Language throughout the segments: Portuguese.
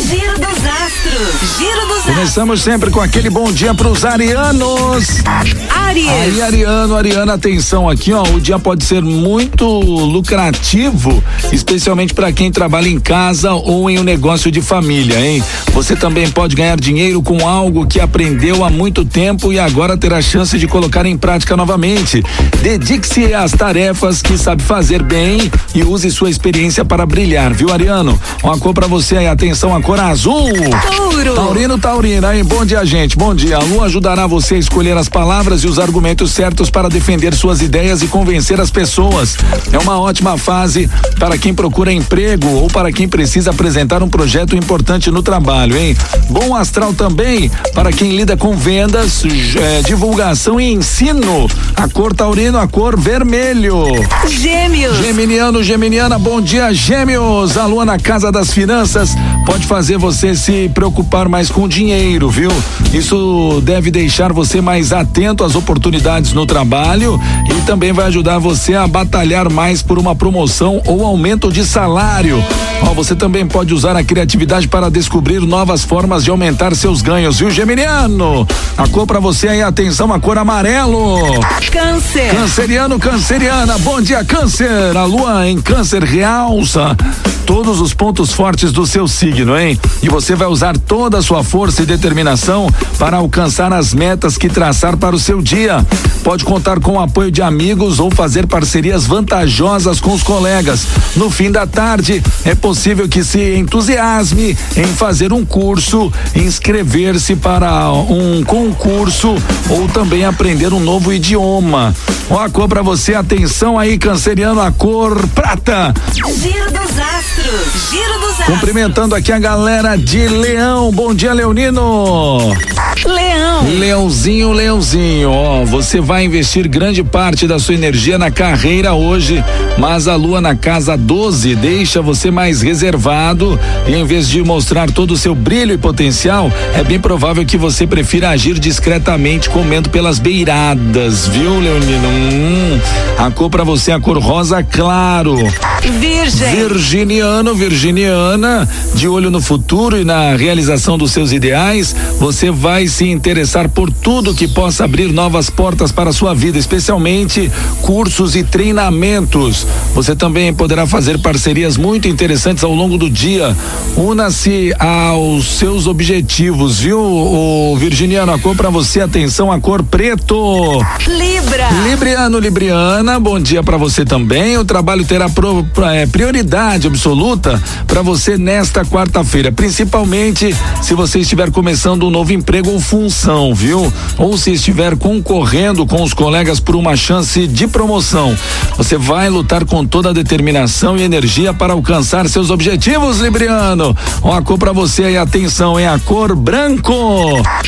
Giro dos astros. Giro dos. Começamos sempre com aquele bom dia para os arianos. Aries. Aí, Ariano, Ariana, atenção aqui, ó. O dia pode ser muito lucrativo, especialmente para quem trabalha em casa ou em um negócio de família, hein? Você também pode ganhar dinheiro com algo que aprendeu há muito tempo e agora terá a chance de colocar em prática novamente. Dedique-se às tarefas que sabe fazer bem e use sua experiência para brilhar, viu, Ariano? Uma cor para você aí, atenção, a cor azul. Touro. Taurino, Taurina, aí, bom dia, gente. Bom dia. A lua ajudará você a escolher as palavras e os argumentos certos para defender suas ideias e convencer as pessoas. É uma ótima fase para quem procura emprego ou para quem precisa apresentar um projeto importante no trabalho, hein? Bom astral também para quem lida com vendas, é, divulgação e ensino. A cor taurino, a cor vermelho. Gêmeos. Geminiano, Geminiana, bom dia, Gêmeos. A lua na casa das finanças pode fazer você se preocupar mais com dinheiro, viu? Isso deve deixar você mais atento às oportunidades no trabalho e também vai ajudar você a batalhar mais por uma promoção ou aumento de salário. Ó, você também pode usar a criatividade para descobrir novas formas de aumentar seus ganhos, viu, Geminiano? A cor para você aí, atenção, a cor amarelo. Câncer. Canceriano, canceriana, bom dia, câncer. A lua em câncer realça todos os pontos fortes do seu signo, hein? E você vai usar toda a sua força e determinação para alcançar as metas que traçar para o seu dia. Pode contar com o apoio de amigos ou fazer parcerias vantajosas com os colegas. No fim da tarde, é possível que se entusiasme em fazer um curso, inscrever-se para um concurso ou também aprender um novo idioma. Ó, a cor para você, atenção aí, canceriano, a cor prata. Giro dos astros. Giro dos astros. Cumprimentando aqui a galera de Leão. Bom dia, Leonino. Leão. Leãozinho, Leãozinho, ó, você vai investir grande parte da sua energia na carreira hoje, mas a lua na casa 12 deixa você mais reservado e em vez de mostrar todo o seu brilho e potencial, é bem provável que você prefira agir discretamente comendo pelas beiradas, viu, Leonino? Hum, a cor para você é a cor rosa claro. Virgem. Virginiano, virginiana, de olho no futuro e na realização dos seus ideais, você vai se interessar por tudo que possa abrir novas portas para a sua vida, especialmente cursos e treinamentos. Você também poderá fazer parcerias muito interessantes ao longo do dia. Una-se aos seus objetivos, viu, o Virginiano? A cor para você, atenção, a cor preto. Libra. Libriano, Libriana, bom dia para você também. O trabalho terá pro, é, prioridade absoluta para você nesta quarta-feira, principalmente se você estiver começando um novo emprego ou função, viu? Ou se estiver concorrendo com os colegas por uma chance de promoção. Você vai lutar com toda a determinação e energia para alcançar seus objetivos, Libriano. Ó, a cor para você aí, atenção, é a cor branco.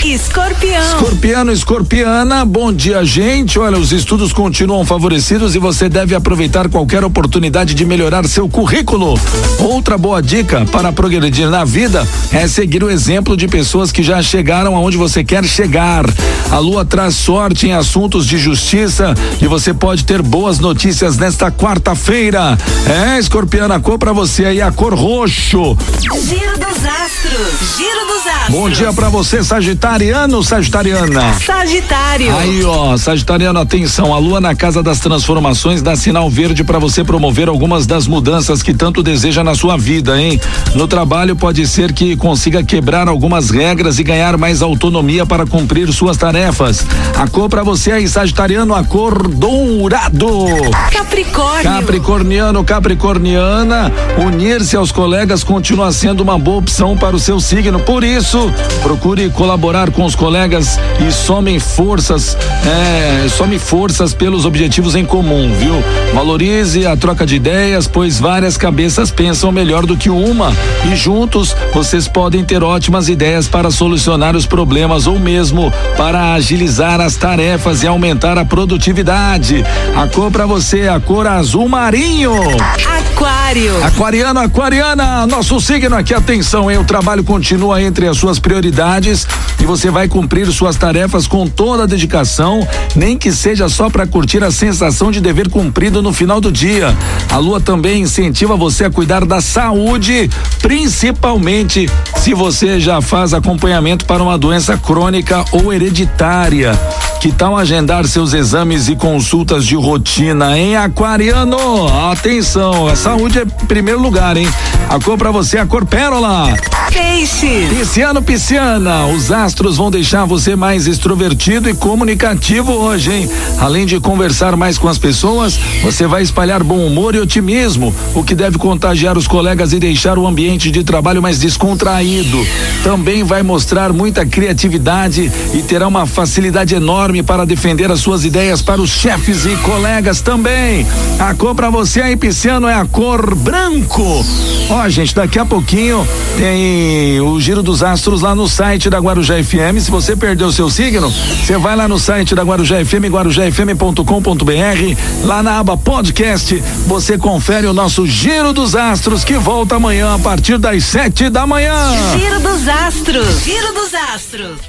Escorpião. Escorpiano, escorpiana, bom dia, gente. Olha, os estudos continuam favorecidos e você deve aproveitar qualquer oportunidade de melhorar seu currículo. Outra boa dica para progredir na vida é seguir o exemplo de pessoas que já chegaram aonde você quer chegar. A lua traz sorte em assuntos de justiça e você pode ter boas notícias nesta quarta-feira. É, escorpiana, a cor para você aí, a cor roxo. Giro dos astros. Giro dos astros. Bom dia para você, Sagitariano, Sagitariana. Sagitário. Aí, ó, Sagitariano, atenção, a lua na casa das transformações dá sinal verde para você promover algumas das mudanças que tanto deseja na sua vida, hein? No trabalho pode ser que consiga quebrar algumas regras e ganhar mais autonomia para cumprir suas tarefas. A cor para você aí, Sagitariano, a cor dourado. Capricórnio. Capricorniano, Capricorniana, unir-se aos colegas continua sendo uma boa opção para o seu signo. Por isso, procure colaborar com os colegas e somem forças, é, some forças pelos objetivos em comum, viu? Valorize a troca de ideias, pois várias cabeças pensam melhor do que uma e juntos vocês podem ter ótimas ideias para solucionar os problemas ou mesmo para agilizar as tarefas e aumentar a produtividade. A cor para você é a cor azul marinho. Aquário. Aquariano, aquariana, nosso signo aqui, atenção, hein? O trabalho continua entre as suas prioridades e você vai cumprir suas tarefas com toda a dedicação, nem que seja só para curtir a sensação de dever cumprido no final do dia. A lua também incentiva você a cuidar da saúde, principalmente se você já faz acompanhamento para uma doença crônica ou hereditária. Que tal agendar seus exames e consultas de rotina em Aquariano? Atenção, a saúde é primeiro lugar, hein? A cor pra você é a cor pérola. Peixe. Pisciano, pisciana, os astros vão deixar você mais extrovertido e comunicativo hoje, hein? Além de conversar mais com as pessoas, você vai espalhar bom humor e otimismo, o que deve contagiar os colegas e deixar o ambiente de trabalho mais descontraído. Também vai mostrar muita criatividade e terá uma facilidade enorme para defender as suas ideias para os chefes e colegas também. A cor para você aí, pisciano, é a cor branco. Ó, gente, daqui a pouquinho tem o Giro dos Astros lá no site da Guarujá FM. Se você perdeu seu signo, você vai lá no site da Guarujá FM, guarujafm.com.br, lá na aba podcast, você confere o nosso Giro dos Astros que volta amanhã a partir das sete da manhã. Giro dos Astros. Giro dos Astros.